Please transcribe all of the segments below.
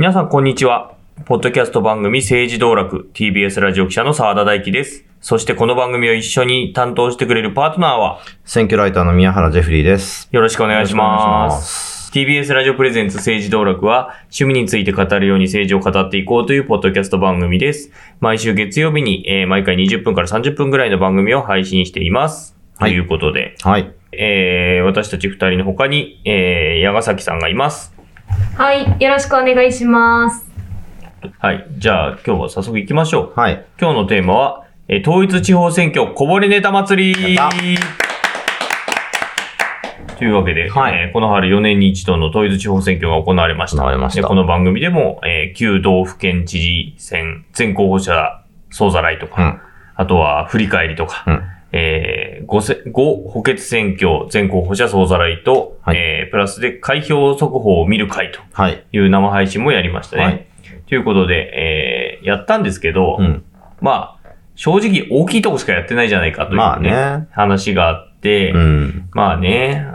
皆さん、こんにちは。ポッドキャスト番組政治道楽 TBS ラジオ記者の澤田大樹です。そしてこの番組を一緒に担当してくれるパートナーは、選挙ライターの宮原ジェフリーです。よろしくお願いし。ます TBS ラジオプレゼンツ政治道楽は、趣味について語るように政治を語っていこうというポッドキャスト番組です。毎週月曜日に、えー毎回20分から30分ぐらいの番組を配信しています。はいということで、はい。えー私たち二人の他に、えー、矢ヶ崎さんがいます。はい、よろしくお願いします。はい。じゃあ、今日は早速行きましょう。はい。今日のテーマは、えー統一地方選挙こぼれネタ祭りというわけで、はいえーこの春4年に一度の統一地方選挙が行われました。行われましたでこの番組でも、えー旧道府県知事選、全候補者総ざらいとか、うん。あとは振り返りとか、うん。えー、5せ、5補欠選挙全候補者総ざらいと、はいえープラスで開票速報を見る会とはい。いう生配信もやりましたね。はいということで、えー、やったんですけど、うん。まあ、正直大きいとこしかやってないじゃないかという、ねまあね。話があって、うん。まあね、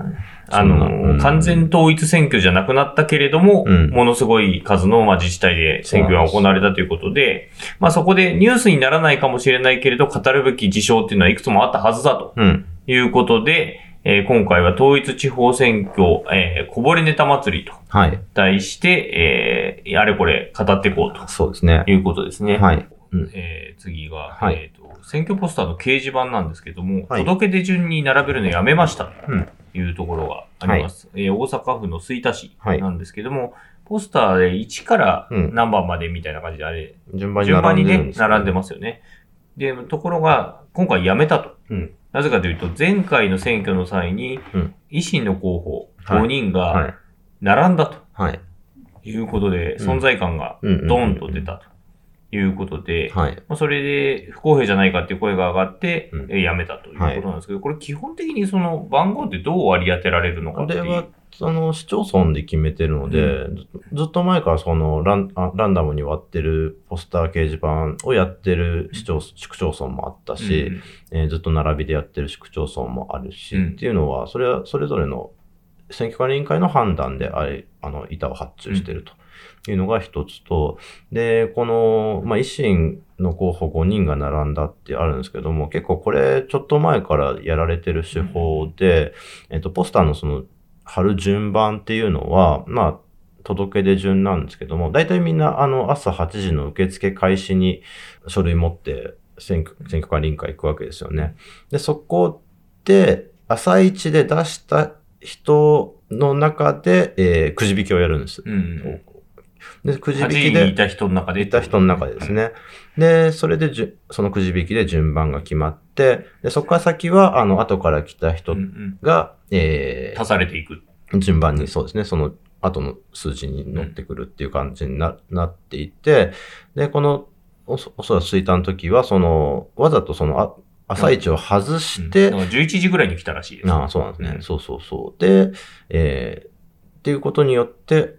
あの、うん完全統一選挙じゃなくなったけれども、うんものすごい数の、まあ、自治体で選挙が行われたということで、まあそこでニュースにならないかもしれないけれど、語るべき事象っていうのはいくつもあったはずだとうん。いうことで、えー今回は統一地方選挙、えーこぼれネタ祭りとはい。題して、えーあれこれ語っていこうとそうですね。いうことですね。はい。うんえー次が、はいえーと、選挙ポスターの掲示板なんですけども、はい届け出順に並べるのやめましたうん。というところがあります。えー大阪府の吹田市はいなんですけども、ポスターで1からうん何番までみたいな感じであれ、順番に順番にね並んでるんで、すよ並んでますよね。で、ところが、今回やめたと。うん。なぜかというと、前回の選挙の際にうん、維新の候補はい5人がはい。並んだとはい。いうことで、うん存在感がうん。ドーンと出たということで、はい。まあ、それで不公平じゃないかっていう声が上がって、うん。えーやめたということなんですけど、これ基本的にその番号ってどう割り当てられるのかっていう。これは、その、市町村で決めてるので、ずずっと前からそのランあ、ランダムに割ってるポスター掲示板をやってる市町、市区町村もあったし、えーずっと並びでやってる市区町村もあるし、うん。っていうのは、それはそれぞれの選挙管理委員会の判断であれ、あの、板を発注してるというのが一つと、で、この、まあ、維新の候補5人が並んだってあるんですけども、結構これ、ちょっと前からやられてる手法で、えっと、ポスターのその、貼る順番っていうのは、まあ、届け出順なんですけども、大体みんな、あの、朝8時の受付開始に書類持って選挙、選挙管理委員会行くわけですよね。で、そこで、朝一で出した人の中で、えーくじ引きをやるんです。うん。で、くじ8引きでい、た人の中で。いた人の中でです。ね。で、それでじゅ、そのくじ引きで順番が決まって、で、そこから先は、あの、後から来たうんう人ん。が、えー足されていく。順番にそうですね、その後の数字に乗ってくるっていう感じにな,、なっていて、で、この、おそおそらく吹田の時は、その、わざとその、あ朝一を外して、うんだから11時ぐらいに来たらしいです。ああ、そうなんですね。うんそうそうそう。で、えーっていうことによって、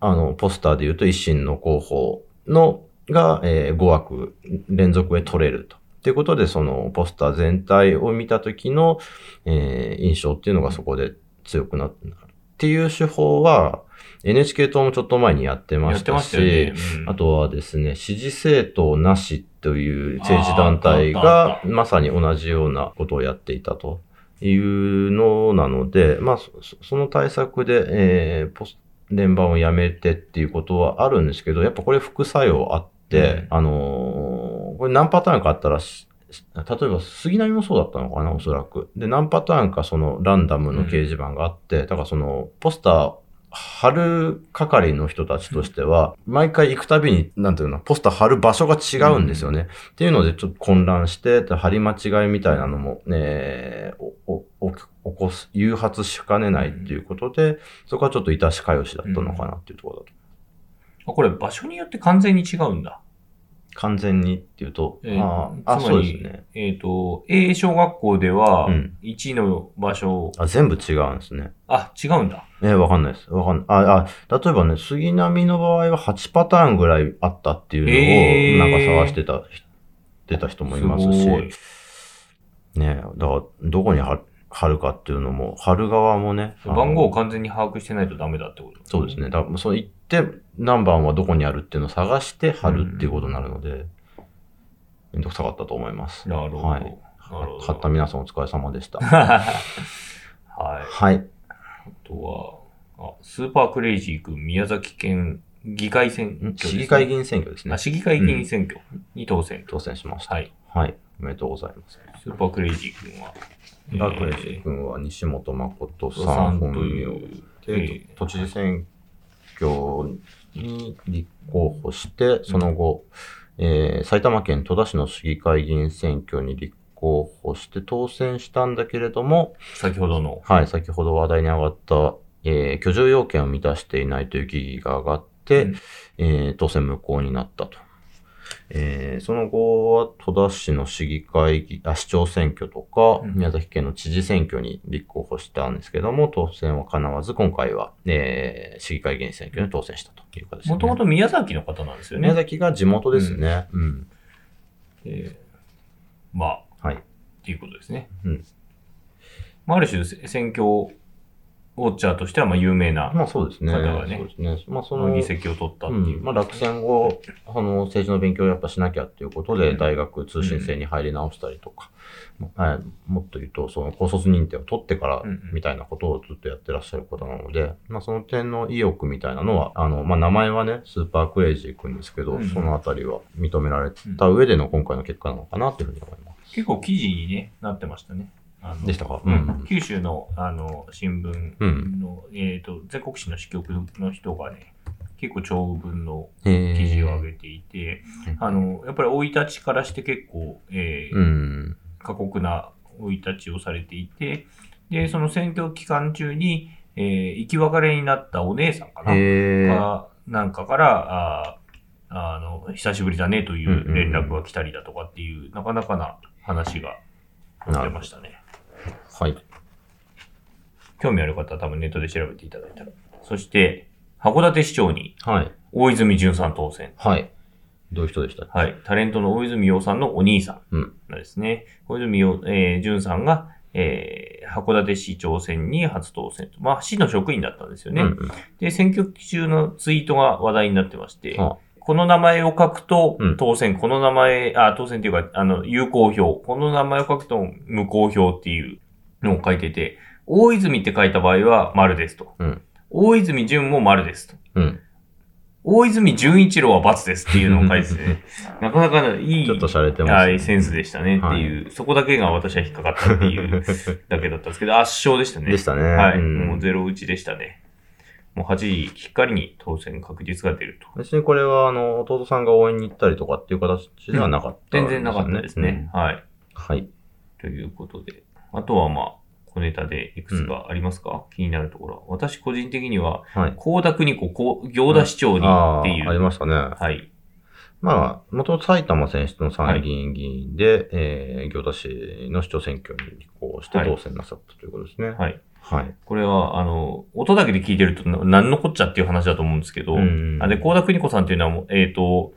あの、ポスターで言うと、維新の候補の、が、えー5枠連続で取れると。っていうことで、その、ポスター全体を見た時の、えー印象っていうのがそこで強くなる。っていう手法は、NHK 党もちょっと前にやってましたし、ね。うんあとはですね、支持政党なしという政治団体がまさに同じようなことをやっていたというのなので、まあ、そその対策で、えーポス連番をやめてっていうことはあるんですけど、やっぱこれ副作用あって、あのーこれ何パターンかあったらし、例えば杉並もそうだったのかな、おそらく。で、何パターンかそのランダムの掲示板があって、だからそのポスター貼る係の人たちとしては、毎回行くたびに、なんていうの、ポスター貼る場所が違うんですよね。っていうので、ちょっと混乱して、で貼り間違いみたいなのも、ね、お、お、お起こす、誘発しかねないっていうことで、そこはちょっと致しかよしだったのかなっていうところだと。あこれ場所によって完全に違うんだ。完全にっていうと、えーあーあ、そうですね。えっ、と、A 小学校ではうん、1の場所、あ、全部違うんですね。あ、違うんだ。えーわかんないです。わかんない。あ、あ、例えばね、杉並の場合は8パターンぐらいあったっていうのを、なんか探してた、出た人もいますし、すねだから、どこに貼るかっていうのも、貼る側もね。番号を完全に把握してないとダメだってことそうですね。だそう言って、何番はどこにあるっていうのを探して貼るっていうことになるので、めんどくさかったと思います。なるほど。はい。貼った皆さんお疲れ様でした。はい。はい。あとは、あ、スーパークレイジー君、宮崎県議会選挙ね。市議会議員選挙ですねあ、。市議会議員選挙に当選。当選しました。はい。はい。おめでとうございます。スーパークレイジー君は、バークレイジー君は西本誠ささん本名いう、えでー、都知事選挙に立候補して、その後、えー埼玉県戸田市の市議会議員選挙に立候補して当選したんだけれども、先ほどの、はい、先ほど話題に上がった、えー居住要件を満たしていないという疑義が上がって、うんえー当選無効になったと。えーその後は戸田市の市議会議あ市長選挙とか、うん宮崎県の知事選挙に立候補したんですけども、当選は叶わず、今回は、えー市議会議員選挙に当選したという形です、ね。もともと宮崎の方なんですよね。宮崎が地元ですね。うん。えーまあ、はい。っていうことですね。うんまあ、ある種、せ選挙ウォッチャーとしては、まあ、有名な、まあそうですね。方がねそうですね。まあその、議席を取ったっていう。うんまあ、落選後、あの、政治の勉強をやっぱしなきゃっていうことで、うん大学通信制に入り直したりとか、はい、もっと言うと、その高卒認定を取ってからうんうん、みたいなことをずっとやってらっしゃる方なので、まあ、その点の意欲みたいなのは、あの、まあ、名前はね、スーパークレイジー君ですけど、うんうんそのあたりは認められた上での今回の結果なのかなというふうに思います。結構記事に、ね、なってましたね。あのでしたか？ううん。ん。九州のあの新聞の、えっ、と、全国紙の支局の人がね、結構長文のえ記事を上げていて、うんあの、やっぱり生い立ちからして結構、えーうん。過酷な生い立ちをされていて、で、その選挙期間中に、えー生き別れになったお姉さんかな、えー、かなんかから、あーあの、久しぶりだねという連絡が来たりだとかっていう、なかなかな話が載ってましたね。はい。興味ある方は多分ネットで調べていただいたら。そして、函館市長にはい。大泉淳さん当選。はい。どういう人でしたはい。タレントの大泉洋さんのお兄さんうん。なんですね。大泉洋、えー、淳さんが、えー、函館市長選に初当選と。まあ、市の職員だったんですよね。うんうんで、選挙中のツイートが話題になってまして、あこの名前を書くとうん当選、この名前、あ、当選っていうか、あの、有効票、この名前を書くと無効票っていうのを書いてて、大泉って書いた場合は丸ですと。うん大泉淳も丸ですと。うん。大泉淳一郎は×ですっていうのを書いてて、なかなかいい、ちょっと洒落てますねはい、センスでしたねっていう、そこだけが私は引っかかったっていうだけだったんですけど、圧勝でしたね。でしたね。はい、うんもうゼロ打ちでしたね。もう8時きっかりに当選確実が出ると。別にこれは、あの、弟さんが応援に行ったりとかっていう形ではなかった、全然なかったですね。。はい。うんはい。ということで。あとはまあ、小ネタでいくつかありますか、気になるところは。私個人的には、はい。高田邦子、こう行田市長にあっていう。あ、ありましたね。はい。まあ、元々埼玉選出の参議院議員で、えー、行田市の市長選挙に立候補してはい当選なさったということですね。はい。はい。これは、あの、音だけで聞いてるとな何のこっちゃっていう話だと思うんですけど、うんあで、高田邦子さんっていうのはえっ、と、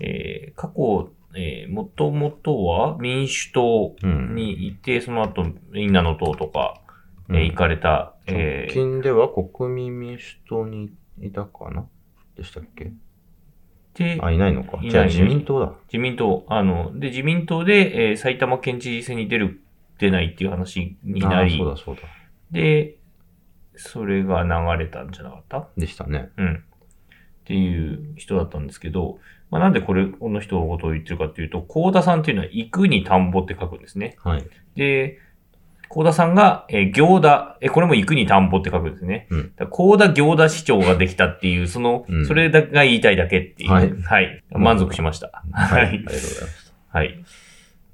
えー過去、えー、もともとは民主党うん。にいて、その後、みんなの党とか、えーうん行かれた、えー直近では国民民主党にいたかな？でしたっけ？で、あ、いないのか。いないじゃあ自民党だ。自民党、あの、で、自民党で、えー埼玉県知事選に出る、出ないっていう話になりあそう、だそうだ。で、それが流れたんじゃなかった？でしたね。うん。っていう人だったんですけど、まあ、なんでこれ、この人のことを言ってるかっていうと、高田さんっていうのは行くに田んぼって書くんですね。はい。で、高田さんが、えー行田、えーこれも行くに田んぼって書くんですね。うん高田行田市長ができたっていう、その、うんそれだけが言いたいだけっていう。はいはい。満足しました。は。はいい。ありがとうございます。はい。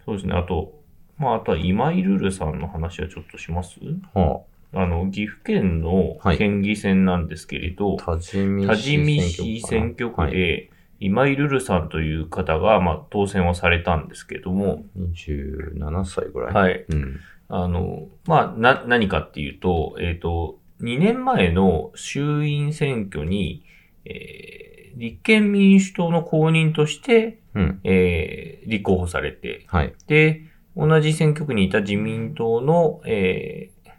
そうですね。あと、まあ、あとは今井ルルさんの話はちょっとします？はあの、岐阜県のはい県議選なんですけれど、あ、多治見多治見市選挙区はい、で、今井ルルさんという方が、まあ、当選をされたんですけども、27歳ぐらい。い。はい。うん。あの、まあ、な、何かっていうと、えっ、と、2年前の衆院選挙に、えー立憲民主党の公認として、うん。えー立候補されて、はい。で、同じ選挙区にいた自民党の、えー、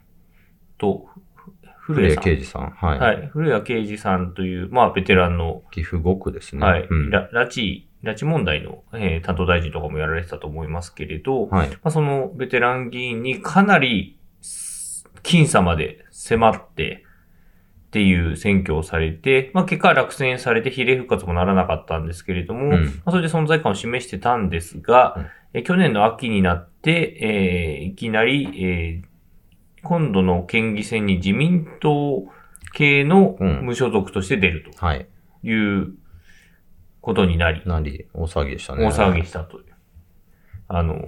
と、ふ古古谷さん。谷啓二さん。はい。はい。古谷啓二さんという、まあ、ベテランの、岐阜5区ですね。はい、うんラ拉致、拉致問題の、えー担当大臣とかもやられてたと思いますけれど、はい。まあ、そのベテラン議員にかなり僅差まで迫ってっていう選挙をされて、まあ、結果落選されて比例復活もならなかったんですけれども、うんまあ、それで存在感を示してたんですが、うんえ去年の秋になって、えーいきなり、えー今度の県議選に自民党系のうん無所属として出るはい。ということになり、なり、大騒ぎでしたね。大騒ぎしたという。あの、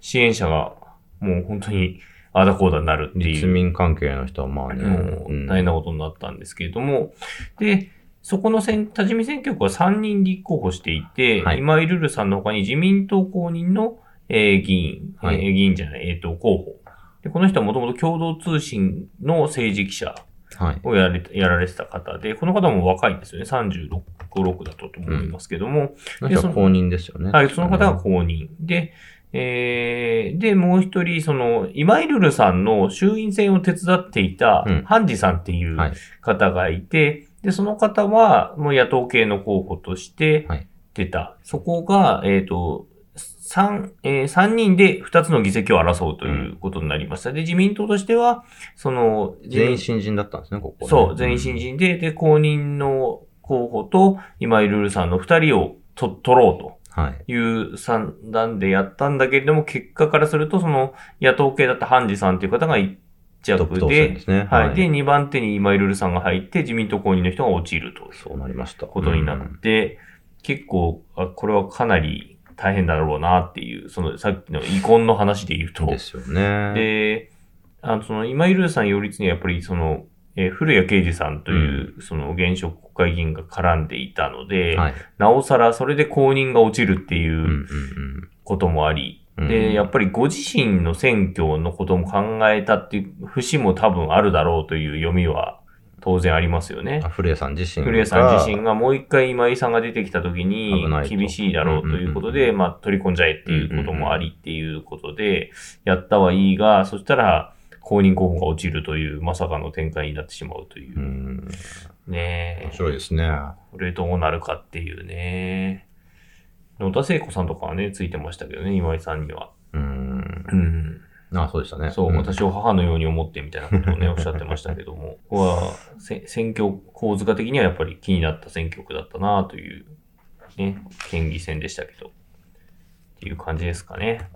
支援者がもう本当にあだこうだになるっていう。立民関係の人はまあね、もう大変なことになったんですけれども、で、そこの選多治見選挙区は3人立候補していて、はい今井ルルさんの他に自民党公認の、えー議員、はいえー議員じゃない、えっ、と、候補。で、この人はもともと共同通信の政治記者はい。をやれやられてた方で、この方も若いんですよね。36、6だったと思いますけども、この人は公認ですよね。はい、その方が公認。で、えー、で、もう一人、その、今井ルルさんの衆院選を手伝っていたうん、ハンジさんっていうはい方がいて、で、その方は、もう野党系の候補としてはい出た。そこが、えっ、と、三、えー三人で二つの議席を争うということになりました。で、自民党としては、その、全員新人だったんですね、ここね、そう、全員新人で、で、公認の候補と今井ルルさんの二人をと取ろうと。はい。いう算段でやったんだけれども、結果からすると、その野党系だったハンジさんという方が一で。はい。で、2番手に今井ルルさんが入って、自民党公認の人が落ちるとそうなりました。ことになって、結構あ、これはかなり大変だろうなっていう、そのさっきの遺恨の話で言うとうん。、ですよね。で、あの、その、今井ルルさん擁立にはやっぱり、その、えー古谷啓二さんという、その、現職国会議員が絡んでいたので、はい。なおさらそれで公認が落ちるっていう、うんうんこともあり、うん。で、やっぱぱりご自身の選挙のことも考えたっていう節も多分あるだろうという読みは当然ありますよね。古谷さん自身が。古谷さん自身がもう一回今井さんが出てきた時に厳しいだろうということで、うんまあ取り込んじゃえっていうこともありっていうことで、やったはいいが、そしたら公認候補が落ちるというまさかの展開になってしまうというう。ん。ねえ。面白いですね。これどうなるかっていうね。野田聖子さんとかはね、ついてましたけどね、今井さんには。うん。うん。あ、そうでしたね。そう、ん私を母のように思ってみたいなことをね、おっしゃってましたけども、ここはせ選挙構図化的にはやっぱり気になった選挙区だったなという、ね、県議選でしたけど、っていう感じですかね。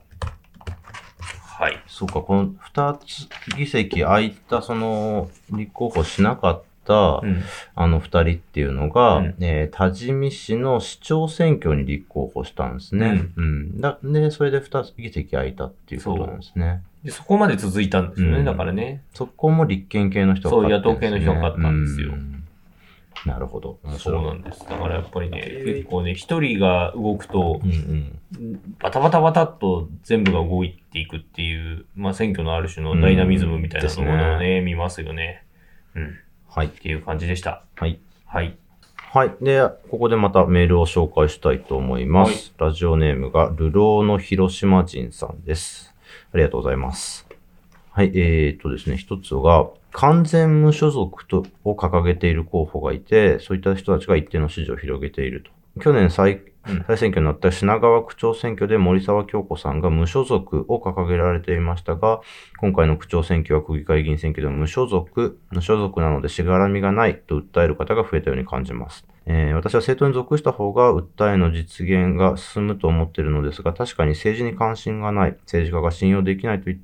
はい。そうか、この二つ議席空いた、その、立候補しなかっ。あの二人っていうのが、うんえー多治見市の市長選挙に立候補したんですね。うん。だで、それで二つ議席空いたっていうことなんですね。で、そこまで続いたんですよね、うんだからね。そこも立憲系の人が勝ってるんですねそう野党系の人が勝ったんですようんなるほど。面そう。なんです。だからやっぱりね、結構ね、一人が動くとう、んバタバタバタっと全部が動いていくっていう、まあ選挙のある種のダイナミズムみたいなものをね、見ますよね。うん。はいっ。ていう感じでした。はい。はい。はい。で、ここでまたメールを紹介したいと思います。ラジオネームが、流浪の広島人さんです。ありがとうございます。はい。えー、っとですね、一つが、完全無所属とを掲げている候補がいて、そういった人たちが一定の支持を広げていると。去年再選挙になった品川区長選挙で森沢京子さんが無所属を掲げられていましたが、今回の区長選挙は区議会議員選挙でも無所属、無所属なのでしがらみがないと訴える方が増えたように感じます。えー私は政党に属した方が訴えの実現が進むと思っているのですが、確かに政治に関心がない、政治家が信用できないとい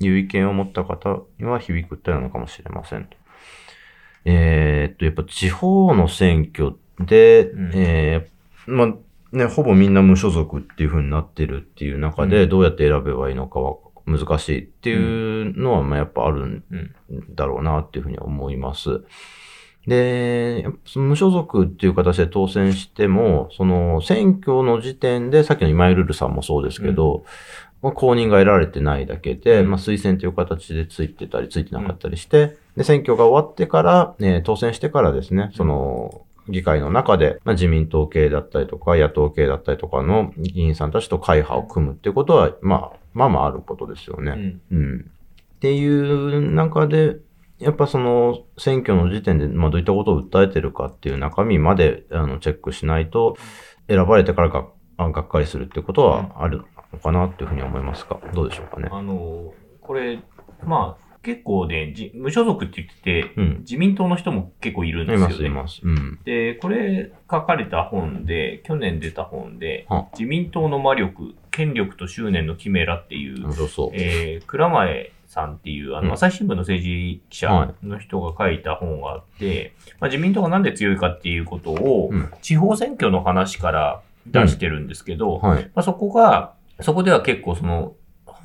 う意見を持った方には響く訴えなのかもしれませんと。えーっと、やっぱ地方の選挙で、うんえーまあ、ね、ほぼみんな無所属っていう風になってるっていう中で、うん。どうやって選べばいいのかは難しいっていうのは、まあ、やっぱあるんうん。だろうなっていうふうに思います。で、その無所属っていう形で当選しても、その選挙の時点で、さっきの今井ルルさんもそうですけど、まあ公認が得られてないだけで、うん。まあ、推薦という形でついてたり、ついてなかったりして、で、選挙が終わってから、ね、当選してからですね、その、議会の中で、まあ、自民党系だったりとか、野党系だったりとかの議員さんたちと会派を組むってことは、まあ、まあまああることですよね。うん。うん。っていう中で、やっぱその選挙の時点で、まあ、どういったことを訴えてるかっていう中身まであのチェックしないと、選ばれてからがあがっかりするってことはあるのかなっていうふうに思いますか？どうでしょうかね。あの、これ、まあ、結構ね、じ無所属って言ってて、うん。自民党の人も結構いるんでいます、すよね。います。うん。で、これ書かれた本で、去年出た本では、自民党の魔力、権力と執念のキメラっていう、面白そう。えー、倉前さんっていう、あの、うん朝日新聞の政治記者の人が書いた本があって、まあ、自民党がなんで強いかっていうことを、うん地方選挙の話から出してるんですけど、はい。まあ、そこが、そこでは結構その、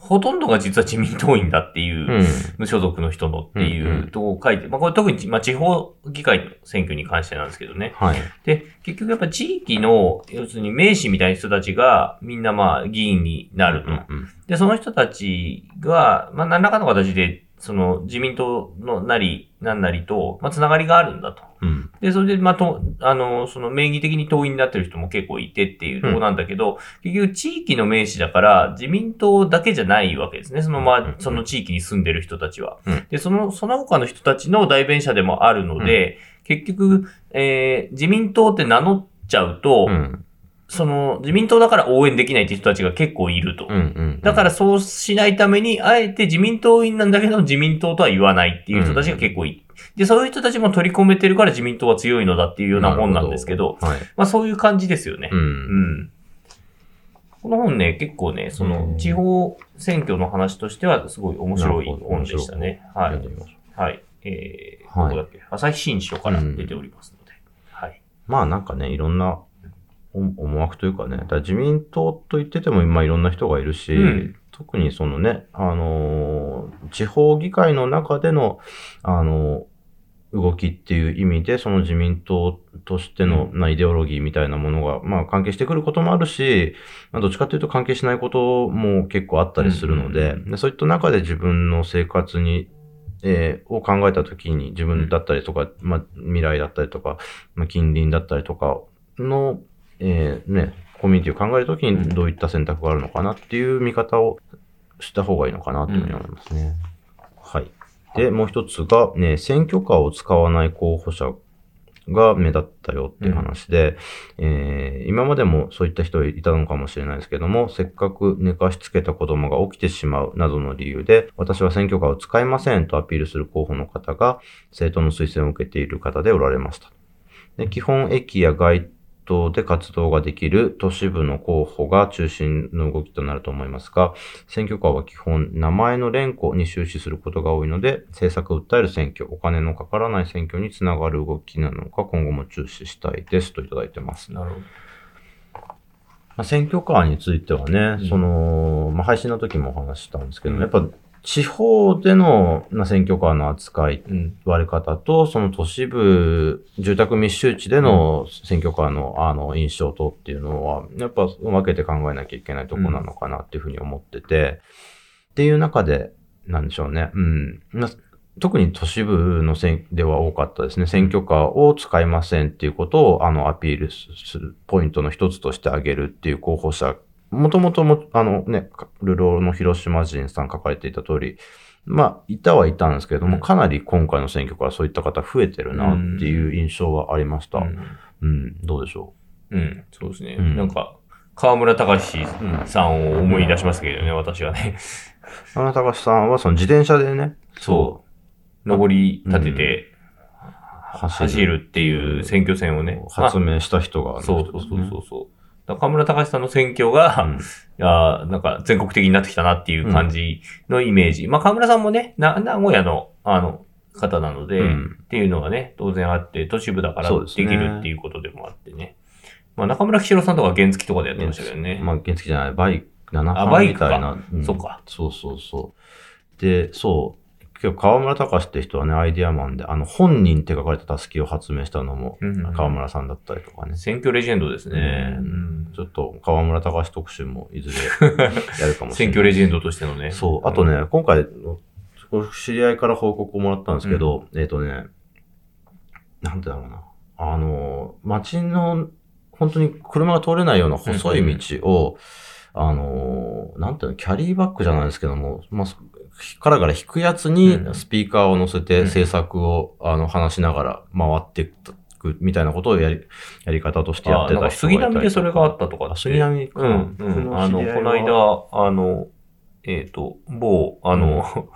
ほとんどが実は自民党員だっていう、うん。無所属の人のっていうとこを書いて、まあこれ特に、まあ地方議会の選挙に関してなんですけどね。はい。で、結局やっぱ地域の、要するに名士みたいな人たちがみんなまあ議員になると。うんで、その人たちが、まあ何らかの形で、その自民党のなり、なんなりと、まあつながりがあるんだと。うん。で、それで、まあ、と、あの、その名義的に党員になってる人も結構いてっていうところなんだけど、結局地域の名士だから自民党だけじゃないわけですね。その、まうんうんあ、その地域に住んでる人たちは。うんで、その、その他の人たちの代弁者でもあるので、結局、えー自民党って名乗っちゃうと、うん。その、自民党だから応援できないって人たちが結構いると。うん。うん。だからそうしないために、あえて自民党員なんだけど自民党とは言わないっていう人たちが結構いい。で、そういう人たちも取り込めてるから自民党は強いのだっていうような本なんですけど、はい。まあそういう感じですよねう。。うんん。この本ね、結構ね、その地方選挙の話としてはすごい面白い本でしたね。はいはい。えー、はいどこだっけ朝日新書から出ておりますので。はい。まあなんかね、いろんなお思惑というかね、だ自民党と言ってても今いろんな人がいるし、うん。特にそのね、あのー地方議会の中での、あのー動きっていう意味で、その自民党としての、まあ、イデオロギーみたいなものが、まあ、関係してくることもあるし、まあ、どっちかというと関係しないことも結構あったりするので、うんでそういった中で自分の生活に、えーを考えたときに自分だったりとか、まあ、未来だったりとか、まあ、近隣だったりとかの、えーね、コミュニティを考えるときにどういった選択があるのかなっていう見方をした方がいいのかなというふうに思いますね。はい。で、もう一つが、ね、選挙カーを使わない候補者が目立ったよっていう話で、えー今までもそういった人いたのかもしれないですけども、せっかく寝かしつけた子供が起きてしまうなどの理由で、私は選挙カーを使いませんとアピールする候補の方が、政党の推薦を受けている方でおられました。で基本駅や街頭で活動ができる都市部の候補が中心の動きとなると思いますが、選挙カーは基本名前の連呼に終始することが多いので、政策を訴える選挙、お金のかからない選挙につながる動きなのか今後も注視したいですといただいてます。なるほど。まあ、選挙カーについてはね、うんその、まあ、配信の時もお話ししたんですけど、うんやっぱ地方での、まあ、選挙カーの扱いうん。割れ方と、その都市部、住宅密集地での選挙カーの、あの、印象とっていうのは、やっぱ分けて考えなきゃいけないとこなのかなっていうふうに思ってて、っていう中で、なんでしょうね。うん。ま特に都市部の選では多かったですね。選挙カーを使いませんっていうことを、あの、アピールするポイントの一つとして挙げるっていう候補者もともとも、あのね、ルローの広島人さん書かれていた通り、まあ、いたはいたんですけれども、うんかなり今回の選挙からそういった方増えてるなっていう印象はありました。ううん、んどうでしょう？ん、そうですね。うんなんか、河村隆う。うん。さんを思い出しましたけどね、私はね。あの高橋さんはその自転車でね、そう。上り立てて走走るっていう選挙戦をね。まあ発明した人が、そうそうそうそうそう。だから河村隆さんの選挙が、うんいやーなんか全国的になってきたなっていう感じのイメージ。まあ河村さんもね、な名古屋の、あの、方なので、うんっていうのがね、当然あって、都市部だからできるっていうことでもあってね。まあ中村喜郎さんとか原付とかでやってましたけどね。まあ、原付じゃない、バイク、7あバ班イクかみたいな。んそっか。そうそうそう。で、そう。今日、河村隆って人はね、アイディアマンで、あの、本人って書かれたたすきを発明したのも、うん河村さんだったりとかね。選挙レジェンドですね。うんうんちょっと、河村隆特集もいずれやるかもしれない。選挙レジェンドとしてのね。そう。あとね、今回、知り合いから報告をもらったんですけど、えっ、とね、なんてだろうな。あの、街の、本当に車が通れないような細い道を、あの、なんていうの、キャリーバッグじゃないですけども、まあ、からから引くやつにうん。スピーカーを乗せてうん。制作を、あの話しながら回っていくみたいなことをやり、やり方としてやってた人がいたりとか。並でそれがあったとか杉並か。うん、うん。あの、この間、あの、えっ、と、某、あの、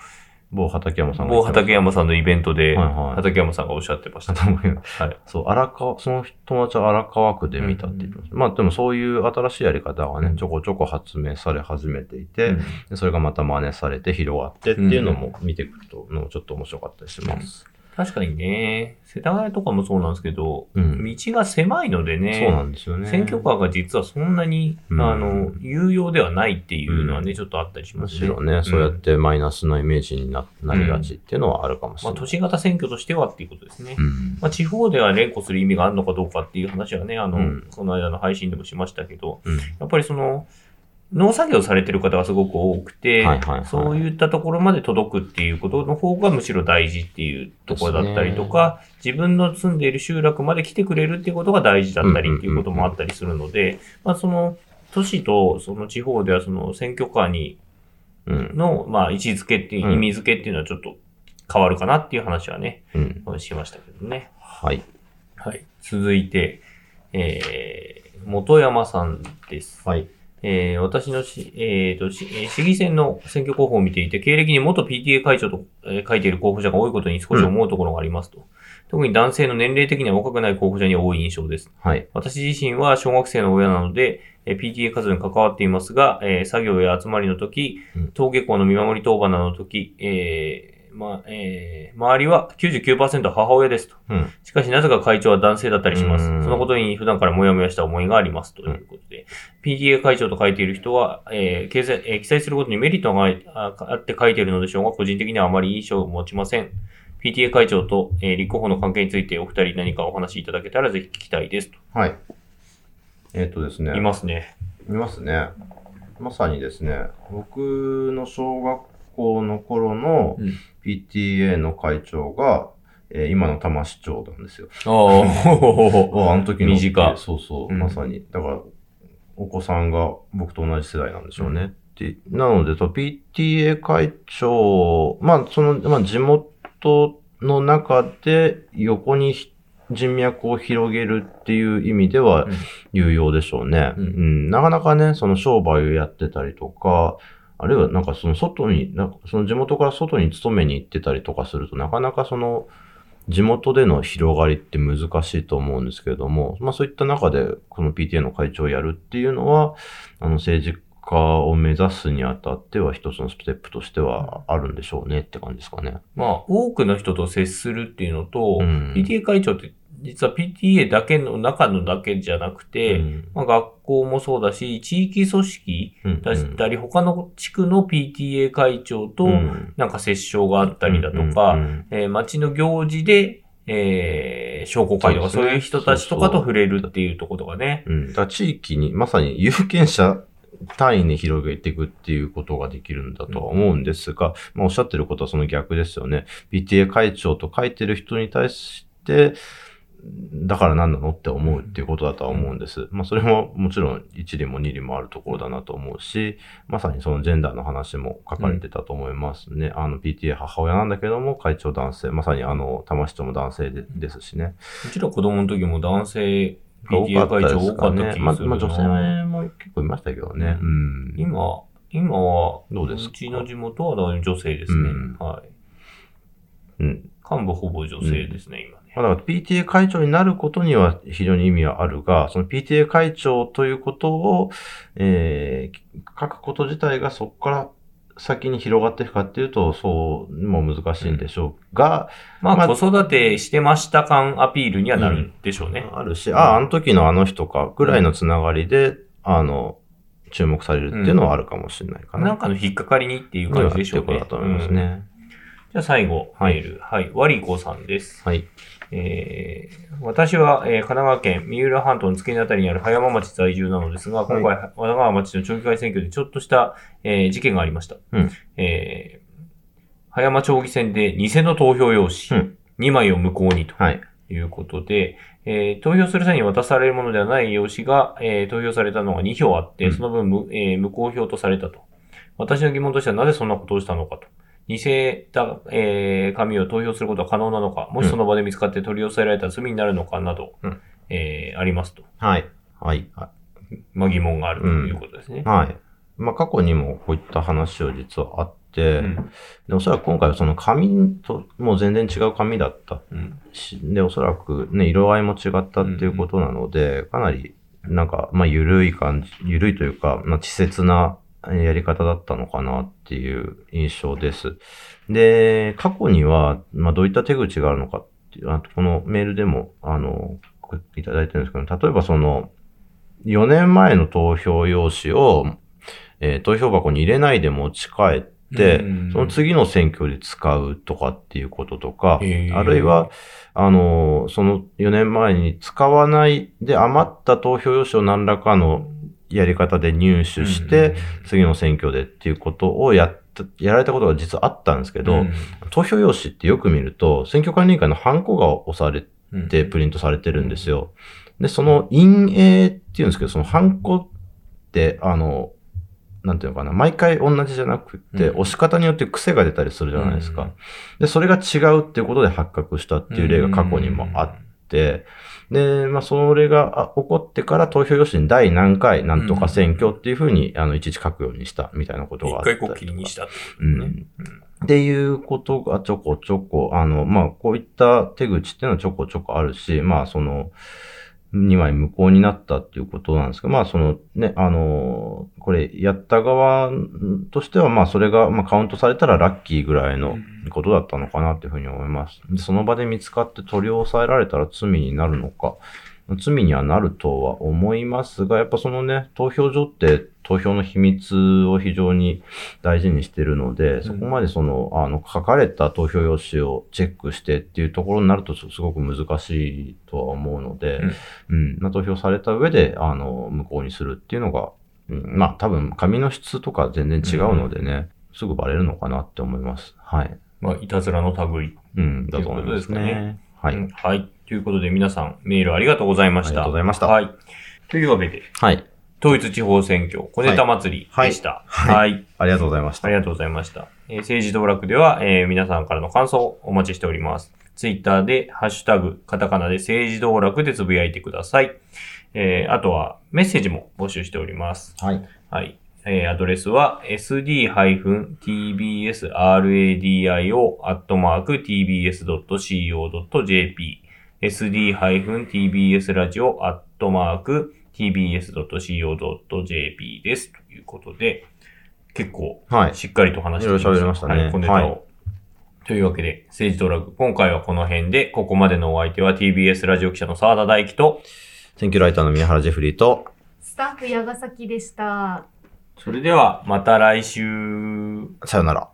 某畠山さんが某畠山さんのイベントで、はいはい畠山さんがおっしゃってました。はい。そう、荒川、その友達は荒川区で見たって言ってます。まあでもそういう新しいやり方がね、ちょこちょこ発明され始めていて、うんでそれがまた真似されて広がってっていうのも見ていくと、のちょっと面白かったりします。確かにね、世田谷とかもそうなんですけど、うん。道が狭いのでね、そうなんですよね。選挙カーが実はそんなに、うんあの、有用ではないっていうのはね、うんちょっとあったりしむますね。しろね、そうやってマイナスのイメージにななりがちっていうのはあるかもしまあ、れない。都市型選挙としてはっていうことですね。うん。まあ、地方では連呼する意味があるのかどうかっていう話はね、あの、うんこの間の配信でもしましたけど、うん。やっぱりその、農作業されてる方がすごく多くて、はいはいはいそういったところまで届くっていうことの方がむしろ大事っていうところだったりとか、自分の住んでいる集落まで来てくれるっていうことが大事だったりっていうこともあったりするので、まあその都市とその地方ではその選挙カーにうん。の、まあ位置づけっていう、うん意味づけっていうのはちょっと変わるかなっていう話はね、うん。しましたけどね。はい。はい。続いて、えー、元山さんです。はい。えー私のし、えーと市議選の選挙候補を見ていて、経歴に元 PTA 会長と、えー書いている候補者が多いことに少し思うところがありますと。特に男性の年齢的には若くない候補者に多い印象です。はい。私自身は小学生の親なので、えー PTA 活動に関わっていますが、えー作業や集まりの時うん、登下校の見守り当番などの時、えーまあえー周りは99%は母親ですと。うん。しかしなぜか会長は男性だったりします。うんそのことに普段からモヤモヤした思いがあります。ということで、PTA 会長と書いている人は、えー掲載えー記載することにメリットがああって書いているのでしょうが、個人的にはあまり印象を持ちません。PTA 会長と、えー立候補の関係についてお二人何かお話しいただけたらぜひ聞きたいです。とはい。えっ、とですね。いますね。いますね。まさにですね、僕の小学校の頃のうん PTA の会長が、えー今の多摩市長なんですよ。あ あ、ああの時の。短そうそう、うんまさに。だから、お子さんが僕と同じ世代なんでしょうね。でなので、と PTA 会長、まあ、その、まあ、地元の中で横にひ人脈を広げるっていう意味ではうん有用でしょうね。ううんん、なかなかね、その商売をやってたりとか、あるいはなんかその外に、なんかその地元から外に勤めに行ってたりとかすると、なかなかその地元での広がりって難しいと思うんですけれども、まあそういった中でこの PTA の会長をやるっていうのは、あの政治家を目指すにあたっては一つのステップとしてはあるんでしょうねって感じですかね。まあ、多くの人と接するっていうのと、うん PTA 会長って実は PTA だけの中のだけじゃなくて、うん。まあ、学校もそうだし、地域組織うんだったり、他の地区の PTA 会長とうん。なんか折衝があったりだとか、町の行事で、えー商工会とかそうういう人たちとかと触れるっていうところがね。うん。だから地域に、まさに有権者単位に広げていくっていうことができるんだとは思うんですが、まあおっしゃってることはその逆ですよね。PTA 会長と書いてる人に対して、だから何なのって思うっていうことだとは思うんです。まあそれももちろん一理も二理もあるところだなと思うし、まさにそのジェンダーの話も書かれてたと思いますね。あの PTA 母親なんだけども会長男性、まさにあの玉市長も男性でですしね。うちら子供の時も男性多 PTA 会長多かですかね。まあ、った気がするな。まあ、女性も結構いましたけどね。うん。今、今は、どうですか？うちの地元は女性ですね。うんはい。うん。幹部ほぼ女性ですね、今ね。まあ、だから PTA 会長になることには非常に意味はあるが、その PTA 会長ということを、えー、書くこと自体がそこから先に広がっていくかっていうと、そうも難しいんでしょうが、まあ、まあ子育てしてました感アピールにはなるんでしょうね。あるし、ああ、あの時のあの人かぐらいのつながりで、あの、注目されるっていうのはあるかもしれないかな。なんかの引っかかりにっていう感じでしょうね。っていうことだと思いますうんね。じゃあ最後、はいメール。はい。ワリコさんです。はい。えー、私は、えー神奈川県三浦半島の付け根あたりにある葉山町在住なのですが、今回、神奈川町の町議会選挙でちょっとした、えー事件がありました。うんえー、葉山町議選で偽の投票用紙、うん2枚を無効にとはい。いうことで、えー投票する際に渡されるものではない用紙が、えー投票されたのが2票あって、うんその分無,、えー無効票とされたと。私の疑問としてはなぜそんなことをしたのかと。偽だ、えー紙を投票することは可能なのか、もしその場で見つかって取り押さえられたら罪になるのかなど、うんえーありますと。はい。はい。はまあ、疑問があるということですね。い。はい。まあ、過去にもこういった話を実はあって、うんでおそらく今回はその紙ともう全然違う紙だったうんし、で、おそらくね、色合いも違ったっていうことなので、かなり、なんか、まあ、ゆるい感じ、ゆるいというか、まあ、稚拙なえーやり方だったのかなっていう印象です。で、過去には、まあ、どういった手口があるのかっていう、あとこのメールでも、あの、こいただいてるんですけど、例えばその、4年前の投票用紙を、えー投票箱に入れないで持ち帰って、うんその次の選挙で使うとかっていうこととか、へーあるいは、あの、その4年前に使わないで余った投票用紙を何らかのやり方で入手して、次の選挙でっていうことをやった、やられたことが実はあったんですけど、うん。投票用紙ってよく見ると、選挙管理委員会のハンコが押されうんてプリントされてるんですよ。で、その陰影っていうんですけど、そのハンコって、あの、なんていうのかな、毎回同じじゃなくって、うん押し方によって癖が出たりするじゃないですか。うん。で、それが違うっていうことで発覚したっていう例が過去にもあって、で、まあ、それがあ起こってから投票用紙に第何回なんとか選挙っていうふうに、あの、いちいち書くようにしたみたいなことがあったりとか。一回こっきりにしたってことね。ん。っていうことがちょこちょこ、あの、まあ、こういった手口っていうのはちょこちょこあるし、まあ、その、2枚無効になったっていうことなんですけど、まあ、そのね、あの、これ、やった側としては、まあ、それが、まあ、カウントされたらラッキーぐらいのことだったのかなっていうふうに思います。でその場で見つかって取り押さえられたら罪になるのか、罪にはなるとは思いますが、やっぱそのね、投票所って投票の秘密を非常に大事にしてるので、そこまでその、あの、書かれた投票用紙をチェックしてっていうところになるとすすごく難しいとは思うので、うん、まあ、投票された上で、あの、無効にするっていうのが、うん、まあ多分紙の質とか全然違うのでね、すぐバレるのかなって思います。はい。まあ、いたずらの類。うん、だと思いますということですかね。はい。うんはい。ということで皆さんメールありがとうございました。ありがとうございましたはい。というわけで、はい。統一地方選挙小ネタ祭りでした。はいはい。ありがとうございました。ありがとうございました。えー政治道楽では、えー皆さんからの感想をお待ちしております。ツイッターで、ハッシュタグ、カタカナで政治道楽でつぶやいてください。えーあとは、メッセージも募集しております。はい。はい。えーアドレスは sd-tbsradio.tbs.co.jp sd-tbsradio.tbs.co.jp です。ということで、結構、はい。しっかりと話していろいろ喋りましたねはい、小ネタを。はいというわけで、政治ドラッグ、今回はこの辺で、ここまでのお相手は TBS ラジオ記者の沢田大樹と、選挙ライターの宮原ジェフリーと、スタッフ矢ヶ崎でした。それではまた来週。さよなら。